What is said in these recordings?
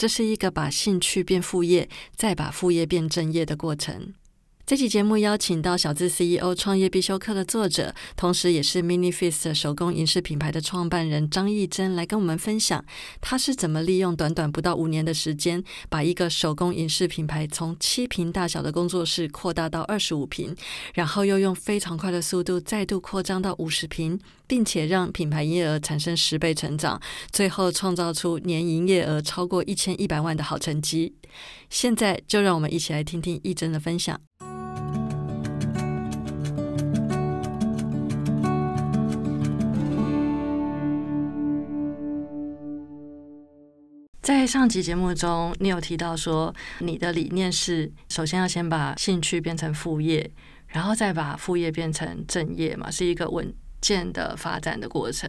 这是一个把兴趣变副业，再把副业变正业的过程。这期节目邀请到小资 CEO 创业必修课的作者，同时也是 Mini Fist 手工银饰品牌的创办人张艺珍来跟我们分享，他是怎么利用短短不到五年的时间，把一个手工银饰品牌从七平大小的工作室扩大到二十五平，然后又用非常快的速度再度扩张到五十平，并且让品牌营业额产生十倍成长，最后创造出年营业额超过一千一百万的好成绩。现在就让我们一起来听听艺珍的分享。在上集节目中，你有提到说，你的理念是首先要先把兴趣变成副业，然后再把副业变成正业嘛，是一个稳健的发展的过程。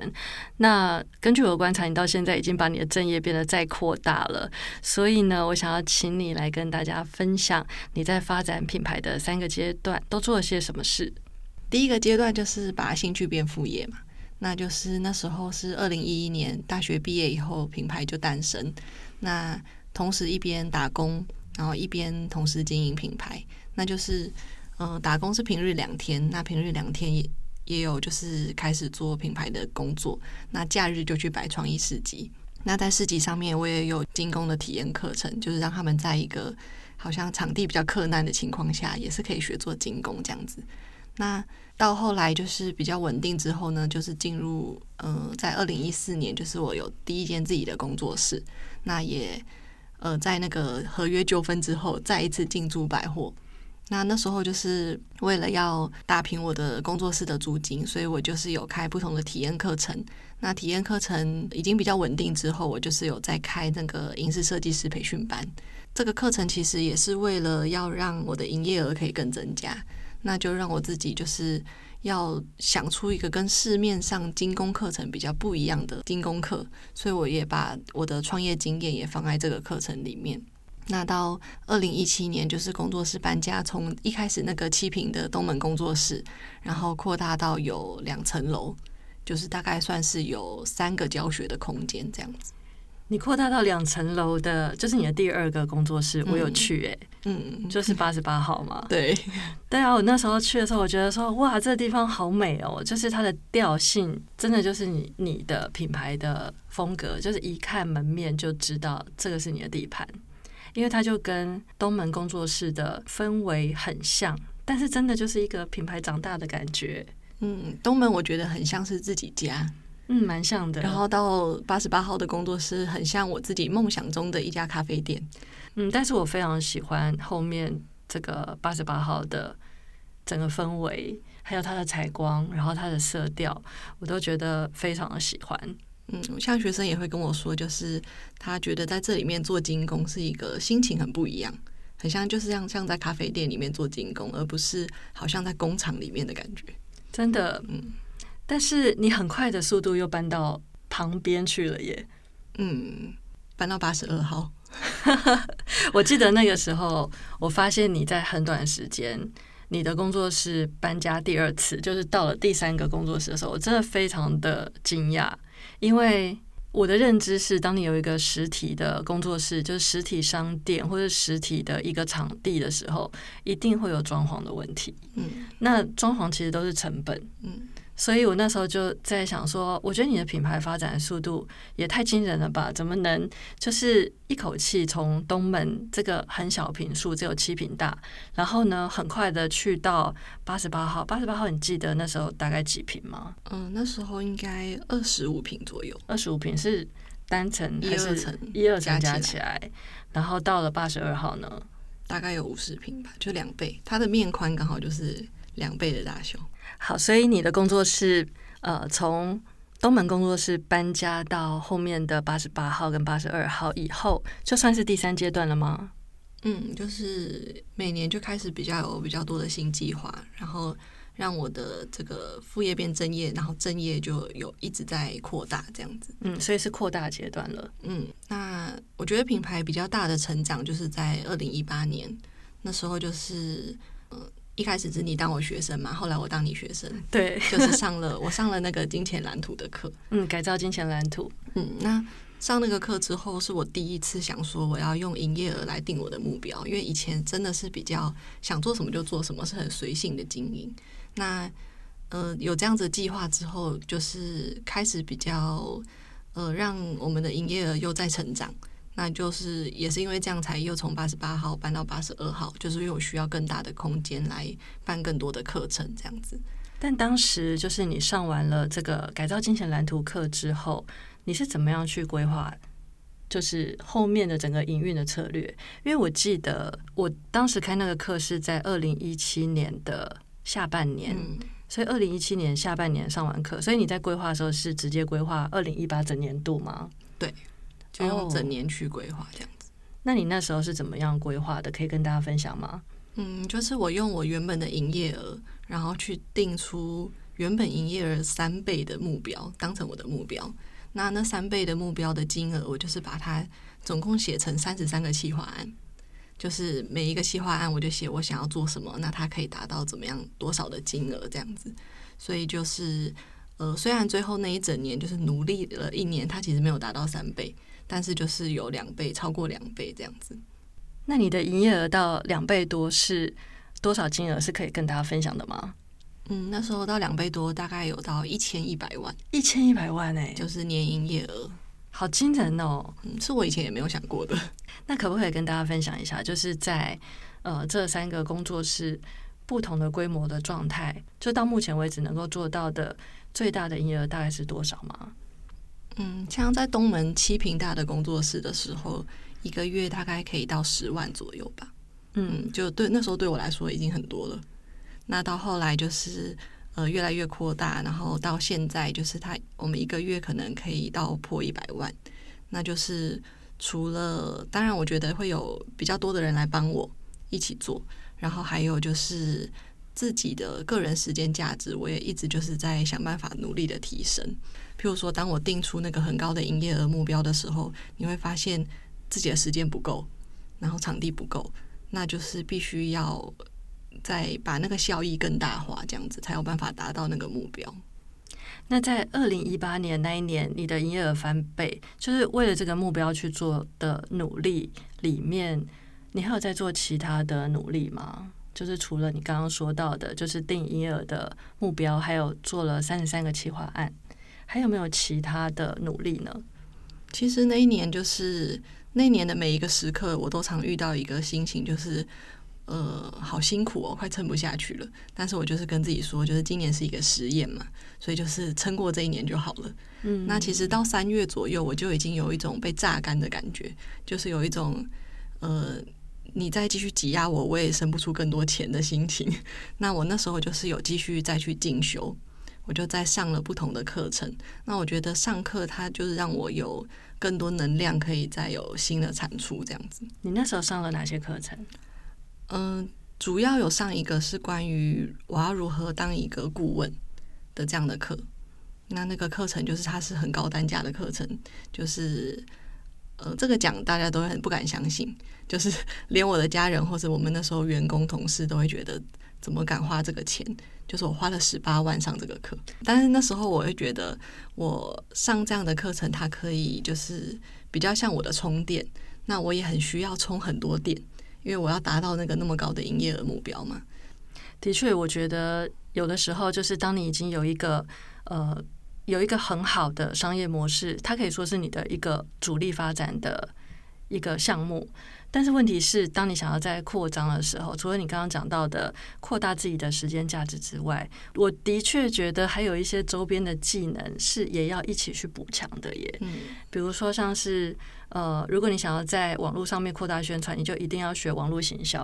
那根据我的观察，你到现在已经把你的正业变得再扩大了。所以呢，我想要请你来跟大家分享你在发展品牌的三个阶段都做了些什么事。第一个阶段就是把兴趣变副业嘛。那就是那时候是二零一一年大学毕业以后，品牌就诞生。那同时一边打工，然后一边同时经营品牌。那就是，嗯，打工是平日两天，那平日两天也也有就是开始做品牌的工作。那假日就去摆创意市集。那在市集上面，我也有精工的体验课程，就是让他们在一个好像场地比较困难的情况下，也是可以学做精工这样子。那到后来就是比较稳定之后呢，就是进入呃，在二零一四年，就是我有第一间自己的工作室。那也呃，在那个合约纠纷之后，再一次进驻百货。那那时候就是为了要打平我的工作室的租金，所以我就是有开不同的体验课程。那体验课程已经比较稳定之后，我就是有在开那个影视设计师培训班。这个课程其实也是为了要让我的营业额可以更增加。那就让我自己就是要想出一个跟市面上精工课程比较不一样的精工课，所以我也把我的创业经验也放在这个课程里面。那到二零一七年，就是工作室搬家，从一开始那个七平的东门工作室，然后扩大到有两层楼，就是大概算是有三个教学的空间这样子。你扩大到两层楼的，就是你的第二个工作室，我有去哎，嗯，就是八十八号嘛。对，对啊，我那时候去的时候，我觉得说，哇，这个地方好美哦，就是它的调性，真的就是你你的品牌的风格，就是一看门面就知道这个是你的地盘，因为它就跟东门工作室的氛围很像，但是真的就是一个品牌长大的感觉。嗯，东门我觉得很像是自己家。嗯，蛮像的。然后到八十八号的工作室，很像我自己梦想中的一家咖啡店。嗯，但是我非常喜欢后面这个八十八号的整个氛围，还有它的采光，然后它的色调，我都觉得非常的喜欢。嗯，像学生也会跟我说，就是他觉得在这里面做精工是一个心情很不一样，很像就是像像在咖啡店里面做精工，而不是好像在工厂里面的感觉。真的，嗯。但是你很快的速度又搬到旁边去了耶，嗯，搬到八十二号。我记得那个时候，我发现你在很短时间，你的工作室搬家第二次，就是到了第三个工作室的时候，我真的非常的惊讶，因为我的认知是，当你有一个实体的工作室，就是实体商店或者实体的一个场地的时候，一定会有装潢的问题。嗯，那装潢其实都是成本。嗯。所以我那时候就在想说，我觉得你的品牌发展的速度也太惊人了吧？怎么能就是一口气从东门这个很小平数，只有七平大，然后呢，很快的去到八十八号。八十八号，你记得那时候大概几平吗？嗯，那时候应该二十五平左右。二十五平是单层还是层？一二层加起来，然后到了八十二号呢，大概有五十平吧，就两倍。它的面宽刚好就是两倍的大小。好，所以你的工作室，呃，从东门工作室搬家到后面的八十八号跟八十二号以后，就算是第三阶段了吗？嗯，就是每年就开始比较有比较多的新计划，然后让我的这个副业变正业，然后正业就有一直在扩大这样子。嗯，所以是扩大阶段了。嗯，那我觉得品牌比较大的成长就是在二零一八年那时候，就是呃一开始是你当我学生嘛，后来我当你学生，对，就是上了我上了那个金钱蓝图的课。嗯，改造金钱蓝图。嗯，那上那个课之后，是我第一次想说我要用营业额来定我的目标，因为以前真的是比较想做什么就做什么，是很随性的经营。那呃有这样子计划之后，就是开始比较呃让我们的营业额又在成长。那就是也是因为这样，才又从八十八号搬到八十二号，就是因为我需要更大的空间来办更多的课程，这样子。但当时就是你上完了这个改造金钱蓝图课之后，你是怎么样去规划？就是后面的整个营运的策略？因为我记得我当时开那个课是在二零一七年的下半年，所以二零一七年下半年上完课，所以你在规划的时候是直接规划二零一八整年度吗？对。就用整年去规划这样子。那你那时候是怎么样规划的？可以跟大家分享吗？嗯，就是我用我原本的营业额，然后去定出原本营业额三倍的目标，当成我的目标。那那三倍的目标的金额，我就是把它总共写成三十三个企划案，就是每一个企划案，我就写我想要做什么，那它可以达到怎么样多少的金额这样子。所以就是呃，虽然最后那一整年就是努力了一年，它其实没有达到三倍。但是就是有两倍，超过两倍这样子。那你的营业额到两倍多是多少金额？是可以跟大家分享的吗？嗯，那时候到两倍多，大概有到一千一百万，一千一百万哎，就是年营业额，好惊人哦！嗯，是我以前也没有想过的。那可不可以跟大家分享一下，就是在呃这三个工作室不同的规模的状态，就到目前为止能够做到的最大的营业额大概是多少吗？嗯，像在东门七平大的工作室的时候，一个月大概可以到十万左右吧。嗯，就对那时候对我来说已经很多了。那到后来就是呃越来越扩大，然后到现在就是他我们一个月可能可以到破一百万。那就是除了当然，我觉得会有比较多的人来帮我一起做，然后还有就是自己的个人时间价值，我也一直就是在想办法努力的提升。譬如说，当我定出那个很高的营业额目标的时候，你会发现自己的时间不够，然后场地不够，那就是必须要再把那个效益更大化，这样子才有办法达到那个目标。那在二零一八年那一年，你的营业额翻倍，就是为了这个目标去做的努力里面，你还有在做其他的努力吗？就是除了你刚刚说到的，就是定营业额的目标，还有做了三十三个企划案。还有没有其他的努力呢？其实那一年就是那一年的每一个时刻，我都常遇到一个心情，就是呃，好辛苦哦，快撑不下去了。但是我就是跟自己说，就是今年是一个实验嘛，所以就是撑过这一年就好了。嗯，那其实到三月左右，我就已经有一种被榨干的感觉，就是有一种呃，你再继续挤压我，我也生不出更多钱的心情。那我那时候就是有继续再去进修。我就再上了不同的课程，那我觉得上课它就是让我有更多能量，可以再有新的产出这样子。你那时候上了哪些课程？嗯，主要有上一个是关于我要如何当一个顾问的这样的课。那那个课程就是它是很高单价的课程，就是呃，这个讲大家都很不敢相信，就是 连我的家人或者我们那时候员工同事都会觉得怎么敢花这个钱。就是我花了十八万上这个课，但是那时候我会觉得，我上这样的课程，它可以就是比较像我的充电。那我也很需要充很多电，因为我要达到那个那么高的营业额目标嘛。的确，我觉得有的时候就是当你已经有一个呃有一个很好的商业模式，它可以说是你的一个主力发展的一个项目。但是问题是，当你想要在扩张的时候，除了你刚刚讲到的扩大自己的时间价值之外，我的确觉得还有一些周边的技能是也要一起去补强的耶。嗯，比如说像是呃，如果你想要在网络上面扩大宣传，你就一定要学网络行销；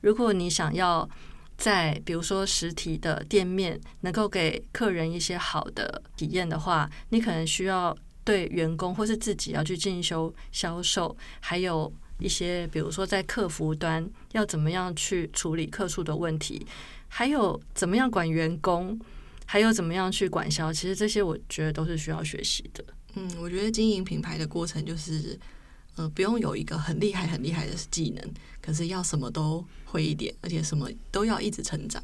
如果你想要在比如说实体的店面能够给客人一些好的体验的话，你可能需要对员工或是自己要去进修销售，还有。一些，比如说在客服端要怎么样去处理客诉的问题，还有怎么样管员工，还有怎么样去管销，其实这些我觉得都是需要学习的。嗯，我觉得经营品牌的过程就是，呃，不用有一个很厉害、很厉害的技能，可是要什么都会一点，而且什么都要一直成长。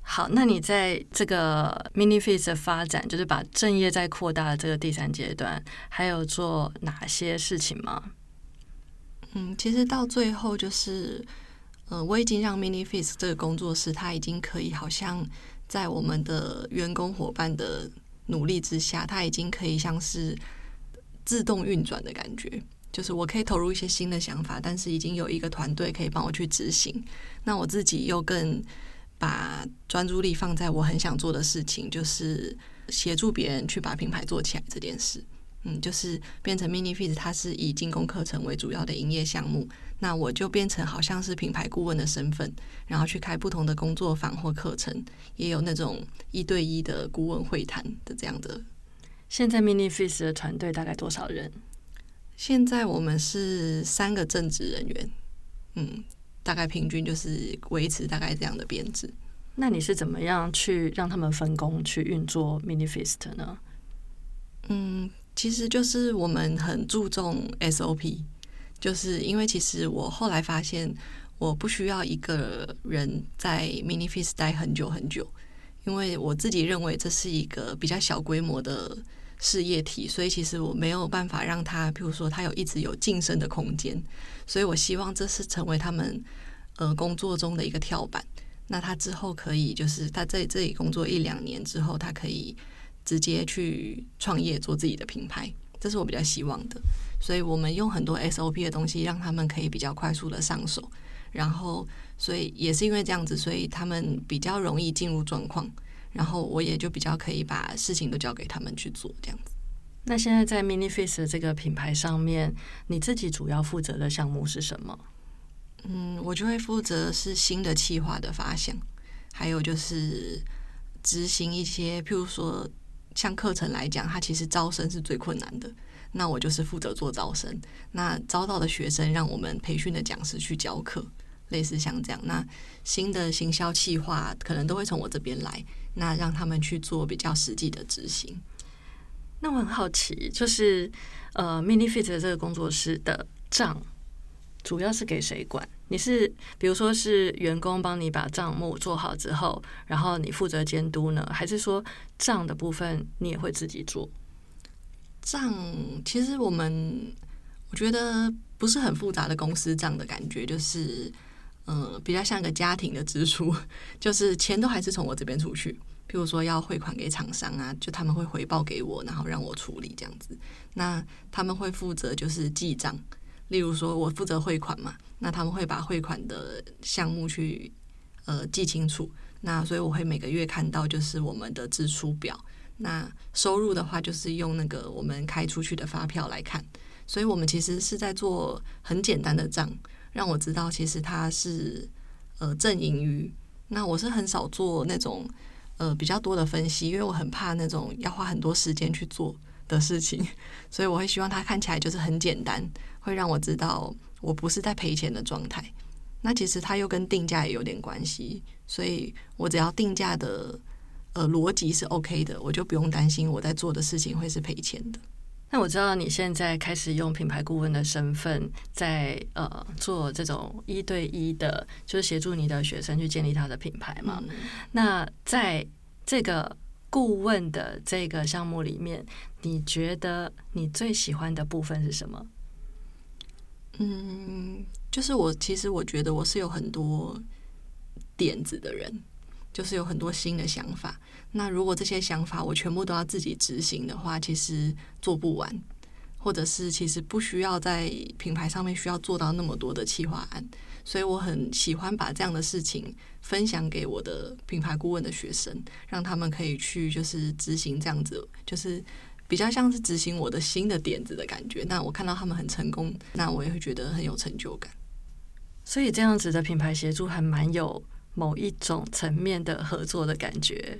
好，那你在这个 mini f i s 的发展，就是把正业在扩大的这个第三阶段，还有做哪些事情吗？嗯，其实到最后就是，呃，我已经让 Mini Face 这个工作室，它已经可以好像在我们的员工伙伴的努力之下，它已经可以像是自动运转的感觉。就是我可以投入一些新的想法，但是已经有一个团队可以帮我去执行。那我自己又更把专注力放在我很想做的事情，就是协助别人去把品牌做起来这件事。嗯，就是变成 Mini Fit，它是以精工课程为主要的营业项目。那我就变成好像是品牌顾问的身份，然后去开不同的工作坊或课程，也有那种一对一的顾问会谈的这样的。现在 mini f i s 的团队大概多少人？现在我们是三个正职人员，嗯，大概平均就是维持大概这样的编制。那你是怎么样去让他们分工去运作 mini fist 呢？嗯，其实就是我们很注重 SOP，就是因为其实我后来发现，我不需要一个人在 Mini Feast 待很久很久，因为我自己认为这是一个比较小规模的事业体，所以其实我没有办法让他，譬如说他有一直有晋升的空间，所以我希望这是成为他们呃工作中的一个跳板。那他之后可以就是他在这里工作一两年之后，他可以直接去创业做自己的品牌，这是我比较希望的。所以我们用很多 SOP 的东西，让他们可以比较快速的上手，然后所以也是因为这样子，所以他们比较容易进入状况，然后我也就比较可以把事情都交给他们去做，这样子。那现在在 Mini Face 这个品牌上面，你自己主要负责的项目是什么？嗯，我就会负责是新的企划的发想，还有就是执行一些，譬如说像课程来讲，它其实招生是最困难的。那我就是负责做招生，那招到的学生让我们培训的讲师去教课，类似像这样。那新的行销企划可能都会从我这边来，那让他们去做比较实际的执行。那我很好奇，就是呃，mini fit 的这个工作室的账主要是给谁管？你是比如说是员工帮你把账目做好之后，然后你负责监督呢，还是说账的部分你也会自己做？账其实我们我觉得不是很复杂的公司账的感觉，就是嗯比较像个家庭的支出，就是钱都还是从我这边出去。譬如说要汇款给厂商啊，就他们会回报给我，然后让我处理这样子。那他们会负责就是记账，例如说我负责汇款嘛，那他们会把汇款的项目去呃记清楚。那所以我会每个月看到就是我们的支出表。那收入的话，就是用那个我们开出去的发票来看，所以我们其实是在做很简单的账，让我知道其实它是呃正盈余。那我是很少做那种呃比较多的分析，因为我很怕那种要花很多时间去做的事情，所以我会希望它看起来就是很简单，会让我知道我不是在赔钱的状态。那其实它又跟定价也有点关系，所以我只要定价的。呃，逻辑是 OK 的，我就不用担心我在做的事情会是赔钱的。那我知道你现在开始用品牌顾问的身份在，呃做这种一对一的，就是协助你的学生去建立他的品牌嘛。嗯、那在这个顾问的这个项目里面，你觉得你最喜欢的部分是什么？嗯，就是我其实我觉得我是有很多点子的人。就是有很多新的想法，那如果这些想法我全部都要自己执行的话，其实做不完，或者是其实不需要在品牌上面需要做到那么多的企划案，所以我很喜欢把这样的事情分享给我的品牌顾问的学生，让他们可以去就是执行这样子，就是比较像是执行我的新的点子的感觉。那我看到他们很成功，那我也会觉得很有成就感。所以这样子的品牌协助还蛮有。某一种层面的合作的感觉，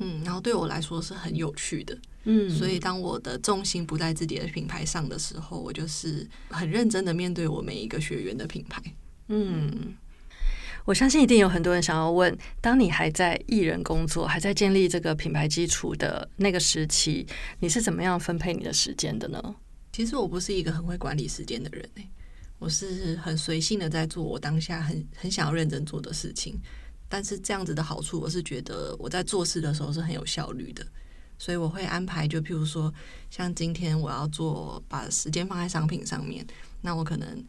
嗯，然后对我来说是很有趣的。嗯，所以当我的重心不在自己的品牌上的时候，我就是很认真的面对我每一个学员的品牌。嗯，我相信一定有很多人想要问：当你还在艺人工作，还在建立这个品牌基础的那个时期，你是怎么样分配你的时间的呢？其实我不是一个很会管理时间的人诶，我是很随性的在做我当下很很想要认真做的事情。但是这样子的好处，我是觉得我在做事的时候是很有效率的，所以我会安排，就譬如说，像今天我要做把时间放在商品上面，那我可能。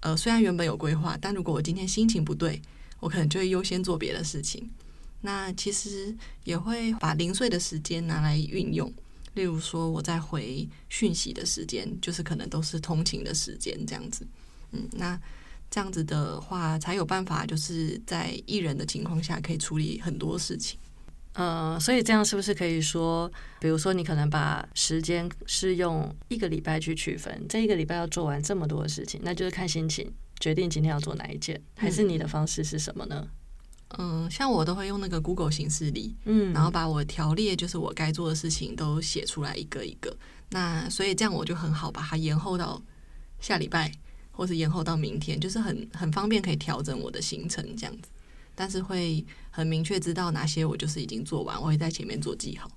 呃，虽然原本有规划，但如果我今天心情不对，我可能就会优先做别的事情。那其实也会把零碎的时间拿来运用，例如说我在回讯息的时间，就是可能都是通勤的时间这样子。嗯，那这样子的话，才有办法就是在艺人的情况下，可以处理很多事情。呃，所以这样是不是可以说，比如说你可能把时间是用一个礼拜去区分，这一个礼拜要做完这么多的事情，那就是看心情决定今天要做哪一件，还是你的方式是什么呢？嗯，像我都会用那个 Google 形式里，嗯，然后把我条列就是我该做的事情都写出来一个一个，那所以这样我就很好把它延后到下礼拜，或是延后到明天，就是很很方便可以调整我的行程这样子。但是会很明确知道哪些我就是已经做完，我会在前面做记号。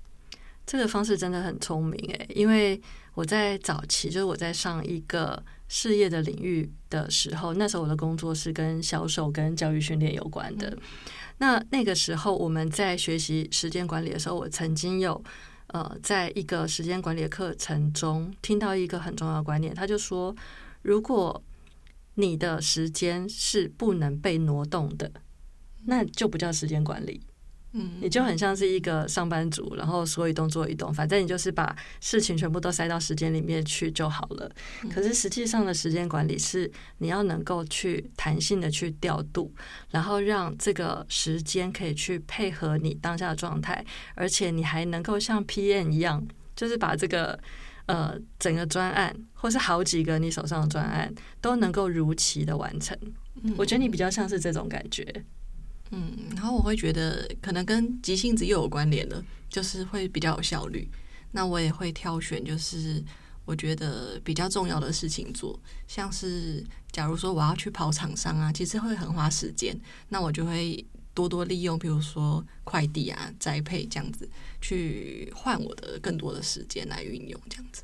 这个方式真的很聪明诶，因为我在早期就是我在上一个事业的领域的时候，那时候我的工作是跟销售跟教育训练有关的。那那个时候我们在学习时间管理的时候，我曾经有呃在一个时间管理的课程中听到一个很重要的观念，他就说，如果你的时间是不能被挪动的。那就不叫时间管理，嗯，你就很像是一个上班族，然后说一动做一动，反正你就是把事情全部都塞到时间里面去就好了。可是实际上的时间管理是你要能够去弹性的去调度，然后让这个时间可以去配合你当下的状态，而且你还能够像 PM 一样，就是把这个呃整个专案或是好几个你手上的专案都能够如期的完成。我觉得你比较像是这种感觉。嗯，然后我会觉得可能跟急性子又有关联了，就是会比较有效率。那我也会挑选，就是我觉得比较重要的事情做，像是假如说我要去跑厂商啊，其实会很花时间，那我就会多多利用，比如说快递啊、栽培这样子，去换我的更多的时间来运用这样子。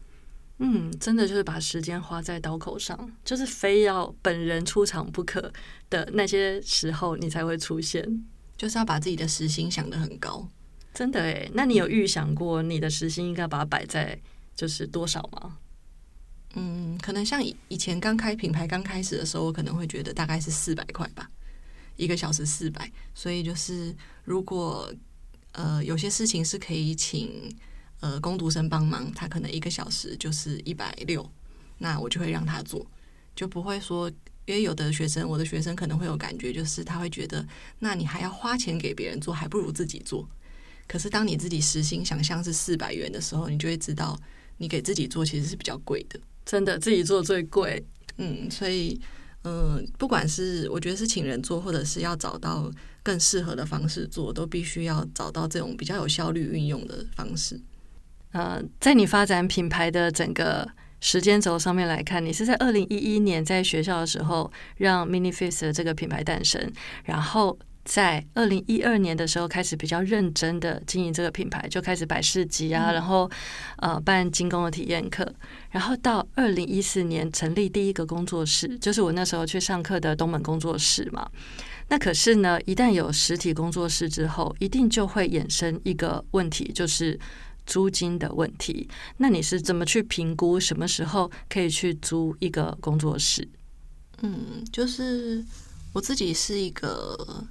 嗯，真的就是把时间花在刀口上，就是非要本人出场不可的那些时候，你才会出现。就是要把自己的时薪想得很高，真的诶，那你有预想过你的时薪应该把它摆在就是多少吗？嗯，可能像以以前刚开品牌刚开始的时候，我可能会觉得大概是四百块吧，一个小时四百。所以就是如果呃有些事情是可以请。呃，工读生帮忙，他可能一个小时就是一百六，那我就会让他做，就不会说，因为有的学生，我的学生可能会有感觉，就是他会觉得，那你还要花钱给别人做，还不如自己做。可是当你自己实心想象是四百元的时候，你就会知道，你给自己做其实是比较贵的，真的自己做最贵。嗯，所以，嗯，不管是我觉得是请人做，或者是要找到更适合的方式做，都必须要找到这种比较有效率运用的方式。呃，在你发展品牌的整个时间轴上面来看，你是在二零一一年在学校的时候让 Mini Face 这个品牌诞生，然后在二零一二年的时候开始比较认真的经营这个品牌，就开始摆市集啊，然后呃办精工的体验课，然后到二零一四年成立第一个工作室，就是我那时候去上课的东门工作室嘛。那可是呢，一旦有实体工作室之后，一定就会衍生一个问题，就是。租金的问题，那你是怎么去评估什么时候可以去租一个工作室？嗯，就是我自己是一个，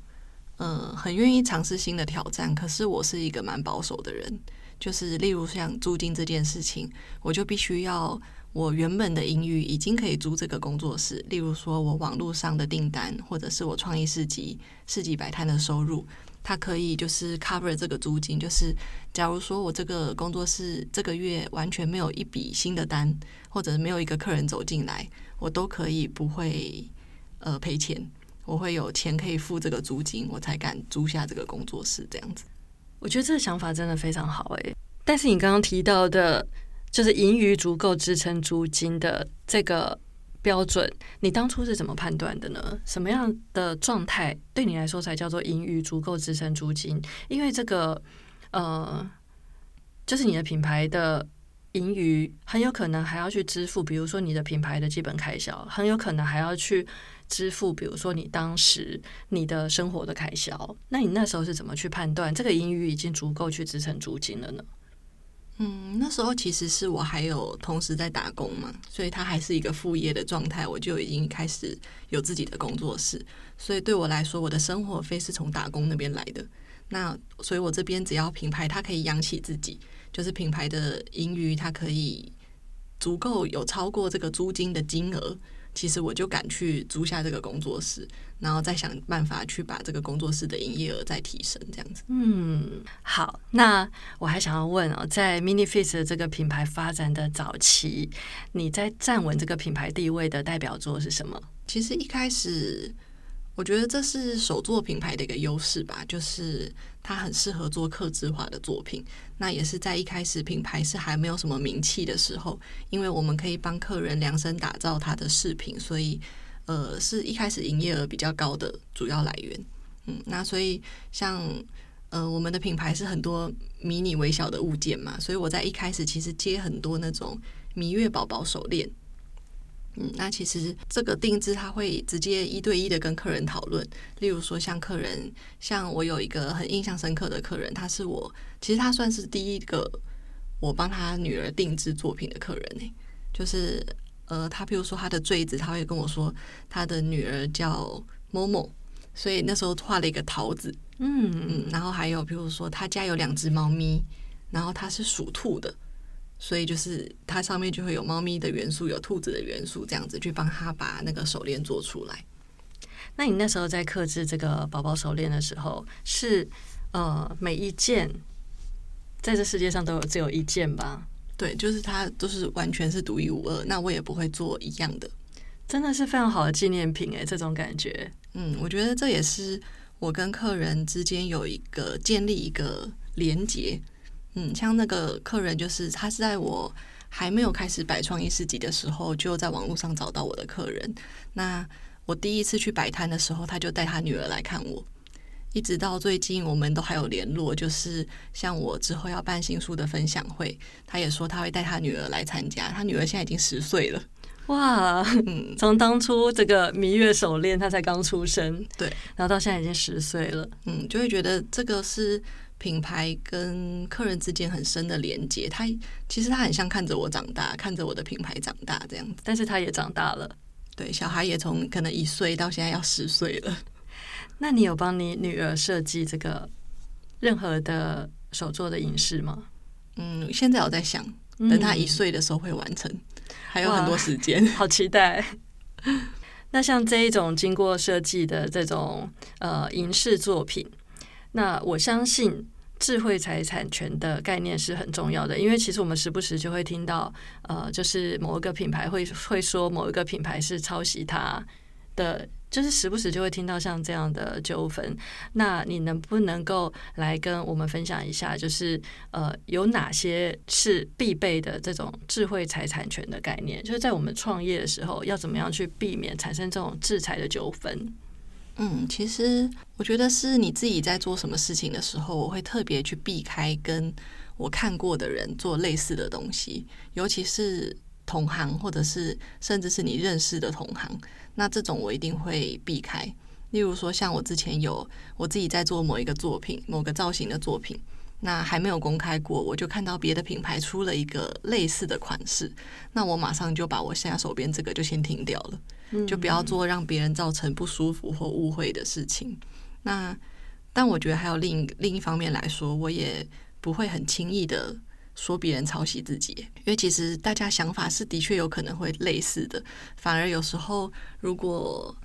呃，很愿意尝试新的挑战，可是我是一个蛮保守的人。就是例如像租金这件事情，我就必须要我原本的盈余已经可以租这个工作室。例如说我网络上的订单，或者是我创意市集、市集摆摊的收入。它可以就是 cover 这个租金，就是假如说我这个工作室这个月完全没有一笔新的单，或者没有一个客人走进来，我都可以不会呃赔钱，我会有钱可以付这个租金，我才敢租下这个工作室这样子。我觉得这个想法真的非常好诶。但是你刚刚提到的，就是盈余足够支撑租金的这个标准，你当初是怎么判断的呢？什么样的状态对你来说才叫做盈余足够支撑租金？因为这个呃，就是你的品牌的盈余很有可能还要去支付，比如说你的品牌的基本开销，很有可能还要去支付，比如说你当时你的生活的开销。那你那时候是怎么去判断这个盈余已经足够去支撑租金了呢？嗯，那时候其实是我还有同时在打工嘛，所以它还是一个副业的状态，我就已经开始有自己的工作室，所以对我来说，我的生活费是从打工那边来的。那所以，我这边只要品牌它可以养起自己，就是品牌的盈余它可以足够有超过这个租金的金额。其实我就敢去租下这个工作室，然后再想办法去把这个工作室的营业额再提升，这样子。嗯，好，那我还想要问哦，在 Mini Face 这个品牌发展的早期，你在站稳这个品牌地位的代表作是什么？其实一开始。我觉得这是手作品牌的一个优势吧，就是它很适合做客制化的作品。那也是在一开始品牌是还没有什么名气的时候，因为我们可以帮客人量身打造他的饰品，所以呃是一开始营业额比较高的主要来源。嗯，那所以像呃我们的品牌是很多迷你微小的物件嘛，所以我在一开始其实接很多那种蜜月宝宝手链。嗯，那其实这个定制他会直接一对一的跟客人讨论，例如说像客人，像我有一个很印象深刻的客人，他是我其实他算是第一个我帮他女儿定制作品的客人呢，就是呃，他比如说他的坠子，他会跟我说他的女儿叫某某，所以那时候画了一个桃子，嗯。嗯，然后还有比如说他家有两只猫咪，然后他是属兔的。所以就是它上面就会有猫咪的元素，有兔子的元素，这样子去帮他把那个手链做出来。那你那时候在刻制这个宝宝手链的时候，是呃每一件在这世界上都有只有一件吧？对，就是它都是完全是独一无二。那我也不会做一样的，真的是非常好的纪念品诶，这种感觉。嗯，我觉得这也是我跟客人之间有一个建立一个连结。嗯，像那个客人，就是他是在我还没有开始摆创意市集的时候，就在网络上找到我的客人。那我第一次去摆摊的时候，他就带他女儿来看我，一直到最近我们都还有联络。就是像我之后要办新书的分享会，他也说他会带他女儿来参加。他女儿现在已经十岁了，哇！从当初这个蜜月手链，他才刚出生，对，然后到现在已经十岁了，嗯，就会觉得这个是。品牌跟客人之间很深的连接，他其实他很像看着我长大，看着我的品牌长大这样子。但是他也长大了，对，小孩也从可能一岁到现在要十岁了。那你有帮你女儿设计这个任何的手作的影视吗？嗯，现在我在想，等她一岁的时候会完成，还有很多时间，好期待。那像这一种经过设计的这种呃银饰作品。那我相信智慧财产权的概念是很重要的，因为其实我们时不时就会听到，呃，就是某一个品牌会会说某一个品牌是抄袭它的，就是时不时就会听到像这样的纠纷。那你能不能够来跟我们分享一下，就是呃，有哪些是必备的这种智慧财产权的概念？就是在我们创业的时候，要怎么样去避免产生这种制裁的纠纷？嗯，其实我觉得是你自己在做什么事情的时候，我会特别去避开跟我看过的人做类似的东西，尤其是同行或者是甚至是你认识的同行，那这种我一定会避开。例如说，像我之前有我自己在做某一个作品，某个造型的作品。那还没有公开过，我就看到别的品牌出了一个类似的款式，那我马上就把我现在手边这个就先停掉了，就不要做让别人造成不舒服或误会的事情。那但我觉得还有另另一方面来说，我也不会很轻易的说别人抄袭自己，因为其实大家想法是的确有可能会类似的，反而有时候如果。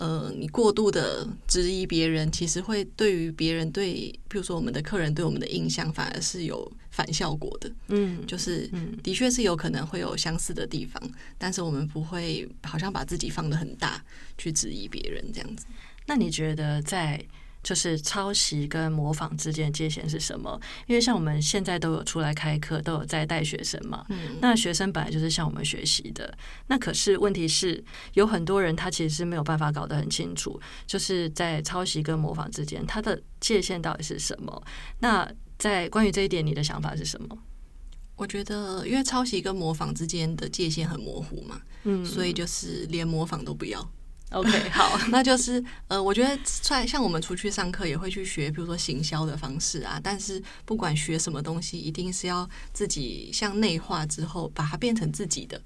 呃，你过度的质疑别人，其实会对于别人对，比如说我们的客人对我们的印象，反而是有反效果的。嗯，就是，的确是有可能会有相似的地方，但是我们不会好像把自己放的很大，去质疑别人这样子。那你觉得在就是抄袭跟模仿之间的界限是什么？因为像我们现在都有出来开课，都有在带学生嘛。嗯，那学生本来就是向我们学习的，那可是问题是，有很多人他其实是没有办法搞得很清楚，就是在抄袭跟模仿之间，它的界限到底是什么？那在关于这一点，你的想法是什么？我觉得，因为抄袭跟模仿之间的界限很模糊嘛，嗯所以就是连模仿都不要。OK 好，那就是呃，我觉得在像我们出去上课也会去学，比如说行销的方式啊。但是不管学什么东西，一定是要自己向内化之后，把它变成自己的。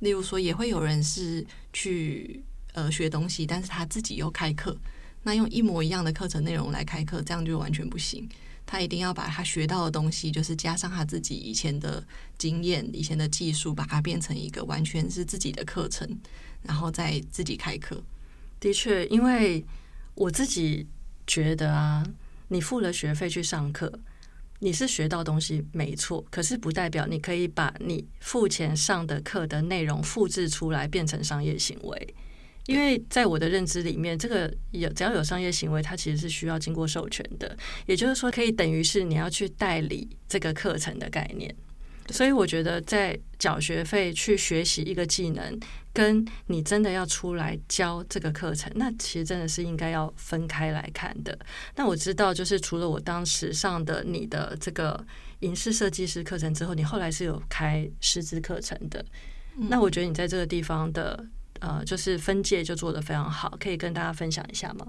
例如说，也会有人是去呃学东西，但是他自己又开课，那用一模一样的课程内容来开课，这样就完全不行。他一定要把他学到的东西，就是加上他自己以前的经验、以前的技术，把它变成一个完全是自己的课程，然后再自己开课。的确，因为我自己觉得啊，你付了学费去上课，你是学到东西没错，可是不代表你可以把你付钱上的课的内容复制出来变成商业行为。因为在我的认知里面，这个有只要有商业行为，它其实是需要经过授权的，也就是说，可以等于是你要去代理这个课程的概念。所以我觉得，在缴学费去学习一个技能，跟你真的要出来教这个课程，那其实真的是应该要分开来看的。那我知道，就是除了我当时上的你的这个影视设计师课程之后，你后来是有开师资课程的。那我觉得你在这个地方的呃，就是分界就做得非常好，可以跟大家分享一下吗？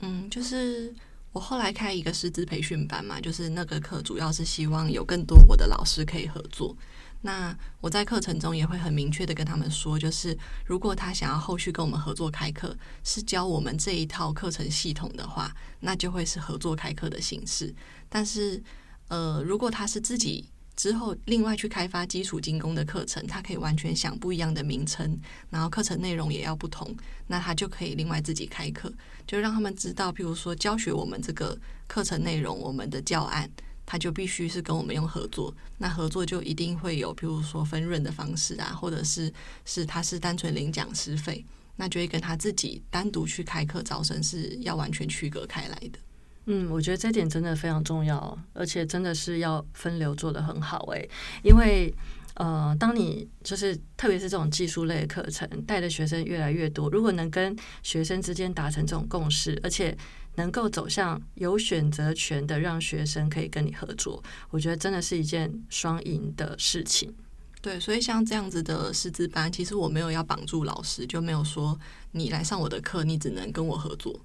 嗯，就是我后来开一个师资培训班嘛，就是那个课主要是希望有更多我的老师可以合作。那我在课程中也会很明确的跟他们说，就是如果他想要后续跟我们合作开课，是教我们这一套课程系统的话，那就会是合作开课的形式。但是，呃，如果他是自己之后另外去开发基础精工的课程，他可以完全想不一样的名称，然后课程内容也要不同，那他就可以另外自己开课，就让他们知道，譬如说教学我们这个课程内容，我们的教案。他就必须是跟我们用合作，那合作就一定会有，比如说分润的方式啊，或者是是他是单纯领讲师费，那就会跟他自己单独去开课招生是要完全区隔开来的。嗯，我觉得这点真的非常重要，而且真的是要分流做得很好诶、因为呃，当你就是特别是这种技术类的课程，带的学生越来越多，如果能跟学生之间达成这种共识，而且能够走向有选择权的，让学生可以跟你合作，我觉得真的是一件双赢的事情。对，所以像这样子的师资班，其实我没有要绑住老师，就没有说你来上我的课，你只能跟我合作，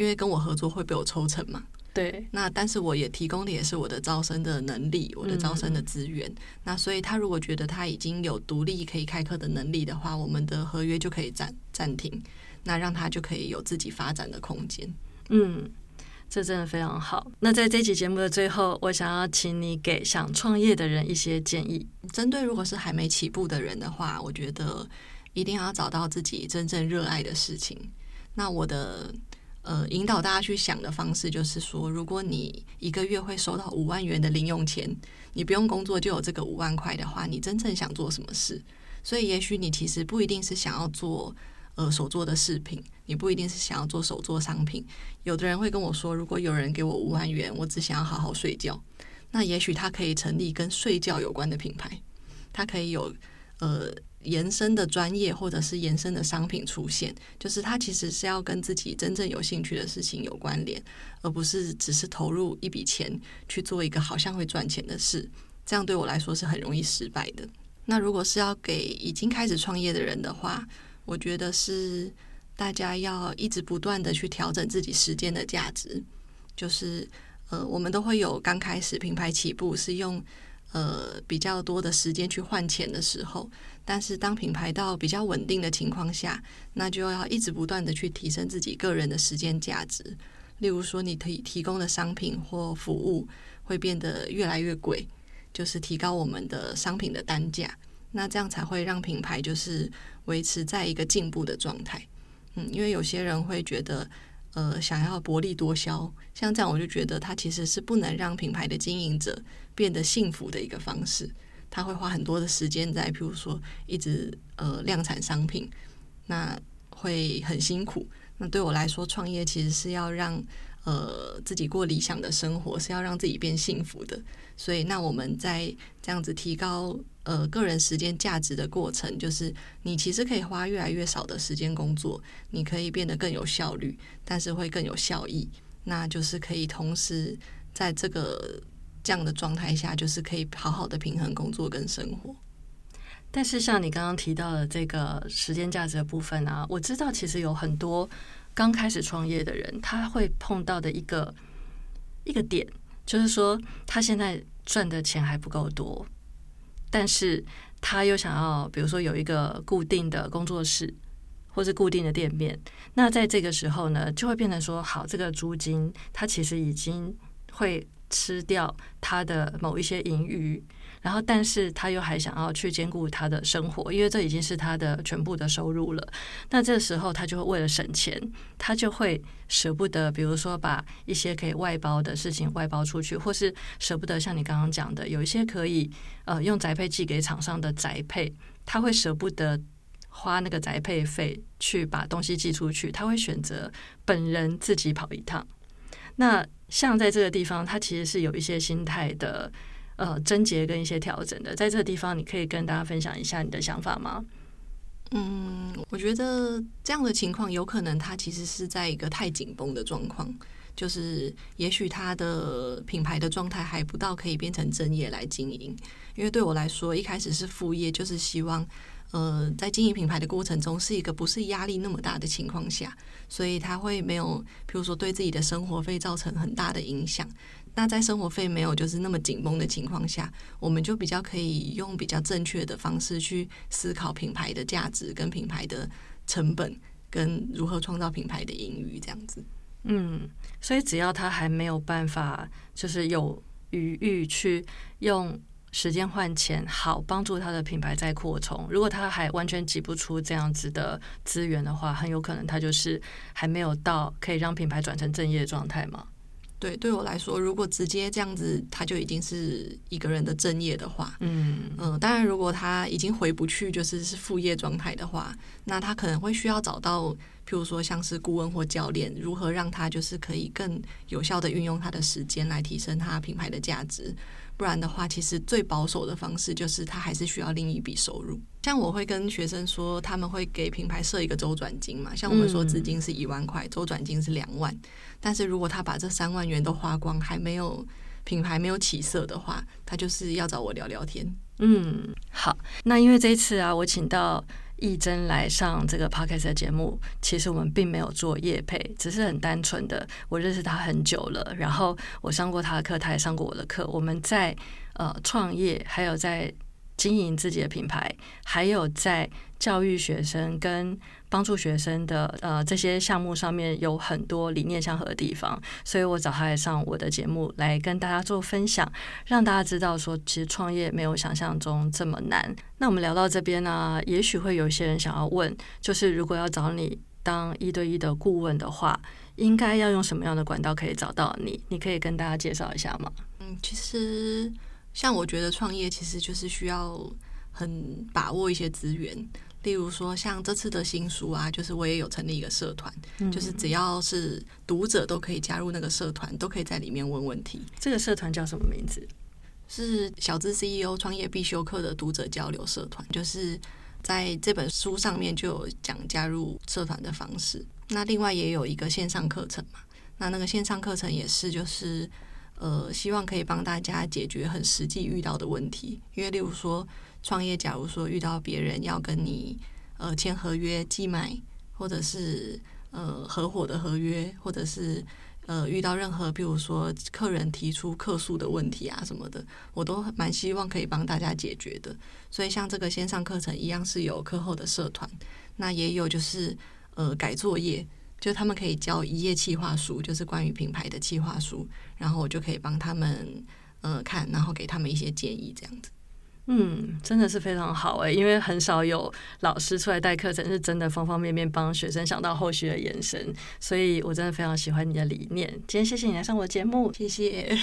因为跟我合作会被我抽成嘛。对，那但是我也提供的也是我的招生的能力，我的招生的资源。那所以他如果觉得他已经有独立可以开课的能力的话，我们的合约就可以暂暂停，那让他就可以有自己发展的空间。嗯，这真的非常好。那在这期节目的最后，我想要请你给想创业的人一些建议。针对如果是还没起步的人的话，我觉得一定要找到自己真正热爱的事情。那我的呃引导大家去想的方式就是说，如果你一个月会收到五万元的零用钱，你不用工作就有这个五万块的话，你真正想做什么事？所以也许你其实不一定是想要做呃手做的饰品，你不一定是想要做手做商品。有的人会跟我说，如果有人给我五万元，我只想要好好睡觉。那也许他可以成立跟睡觉有关的品牌，他可以有呃延伸的专业或者是延伸的商品出现，就是它其实是要跟自己真正有兴趣的事情有关联，而不是只是投入一笔钱去做一个好像会赚钱的事，这样对我来说是很容易失败的。那如果是要给已经开始创业的人的话，我觉得是大家要一直不断的去调整自己时间的价值，就是呃，我们都会有刚开始品牌起步是用呃比较多的时间去换钱的时候，但是当品牌到比较稳定的情况下，那就要一直不断的去提升自己个人的时间价值。例如说，你提提供的商品或服务会变得越来越贵，就是提高我们的商品的单价，那这样才会让品牌就是维持在一个进步的状态。嗯，因为有些人会觉得，呃，想要薄利多销，像这样我就觉得它其实是不能让品牌的经营者变得幸福的一个方式。他会花很多的时间在，譬如说一直呃量产商品，那会很辛苦。那对我来说，创业其实是要让呃自己过理想的生活，是要让自己变幸福的。所以，那我们在这样子提高呃个人时间价值的过程，就是你其实可以花越来越少的时间工作，你可以变得更有效率，但是会更有效益。那就是可以同时在这个这样的状态下，就是可以好好的平衡工作跟生活。但是，像你刚刚提到的这个时间价值的部分啊，我知道其实有很多刚开始创业的人，他会碰到的一个一个点。就是说，他现在赚的钱还不够多，但是他又想要，比如说有一个固定的工作室或是固定的店面。那在这个时候呢，就会变成说，好，这个租金他其实已经会吃掉他的某一些盈余。然后，但是他又还想要去兼顾他的生活，因为这已经是他的全部的收入了。那这时候，他就会为了省钱，他就会舍不得，比如说把一些可以外包的事情外包出去，或是舍不得像你刚刚讲的，有一些可以呃用宅配寄给厂商的宅配，他会舍不得花那个宅配费去把东西寄出去，他会选择本人自己跑一趟。那像在这个地方，它其实是有一些心态的。呃，症结跟一些调整的，在这个地方，你可以跟大家分享一下你的想法吗？嗯，我觉得这样的情况有可能它其实是在一个太紧绷的状况，就是也许它的品牌的状态还不到可以变成正业来经营。因为对我来说，一开始是副业，就是希望呃在经营品牌的过程中是一个不是压力那么大的情况下，所以他会没有，比如说对自己的生活费造成很大的影响。那在生活费没有就是那么紧绷的情况下，我们就比较可以用比较正确的方式去思考品牌的价值跟品牌的成本，跟如何创造品牌的盈余这样子。嗯，所以只要他还没有办法，就是有余裕去用时间换钱，好帮助他的品牌再扩充。如果他还完全挤不出这样子的资源的话，很有可能他就是还没有到可以让品牌转成正业的状态嘛。对，对我来说，如果直接这样子，他就已经是一个人的正业的话，嗯嗯，当然，如果他已经回不去，就是是副业状态的话，那他可能会需要找到，譬如说像是顾问或教练，如何让他就是可以更有效的运用他的时间来提升他品牌的价值。不然的话，其实最保守的方式就是他还是需要另一笔收入。像我会跟学生说，他们会给品牌设一个周转金嘛，像我们说资金是一万块，周转金是两万。但是如果他把这三万元都花光，还没有品牌没有起色的话，他就是要找我聊聊天。嗯，好，那因为这一次啊，我请到。义珍来上这个 podcast 的节目，其实我们并没有做业配，只是很单纯的，我认识他很久了，然后我上过他的课，他也上过我的课。我们在呃创业，还有在经营自己的品牌，还有在教育学生跟。帮助学生的呃这些项目上面有很多理念相合的地方，所以我找他来上我的节目来跟大家做分享，让大家知道说其实创业没有想象中这么难。那我们聊到这边呢，也许会有些人想要问，就是如果要找你当一对一的顾问的话，应该要用什么样的管道可以找到你？你可以跟大家介绍一下吗？嗯，其实像我觉得创业其实就是需要很把握一些资源。例如说，像这次的新书啊，就是我也有成立一个社团，就是只要是读者都可以加入那个社团，都可以在里面问问题。这个社团叫什么名字？是小资 CEO 创业必修课的读者交流社团，就是在这本书上面就有讲加入社团的方式。那另外也有一个线上课程嘛，那那个线上课程也是就是呃，希望可以帮大家解决很实际遇到的问题，因为例如说。创业，假如说遇到别人要跟你呃签合约、寄买，或者是呃合伙的合约，或者是呃遇到任何，比如说客人提出客诉的问题啊什么的，我都蛮希望可以帮大家解决的。所以像这个线上课程一样，是有课后的社团，那也有就是呃改作业，就他们可以交一页企划书，就是关于品牌的企划书，然后我就可以帮他们呃看，然后给他们一些建议，这样子。嗯，真的是非常好哎，因为很少有老师出来带课程，是真的方方面面帮学生想到后续的延伸，所以我真的非常喜欢你的理念。今天谢谢你来上我的节目，谢谢。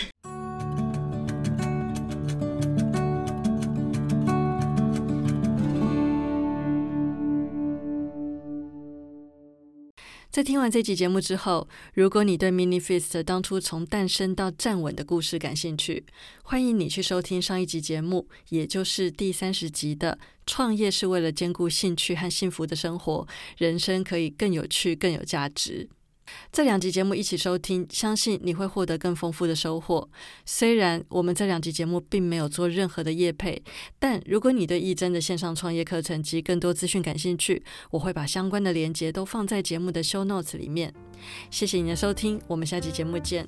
在听完这集节目之后，如果你对 Mini Fist 当初从诞生到站稳的故事感兴趣，欢迎你去收听上一集节目，也就是第三十集的“创业是为了兼顾兴趣和幸福的生活，人生可以更有趣、更有价值”。这两集节目一起收听，相信你会获得更丰富的收获。虽然我们这两集节目并没有做任何的业配，但如果你对易真的线上创业课程及更多资讯感兴趣，我会把相关的连接都放在节目的 show notes 里面。谢谢你的收听，我们下期节目见。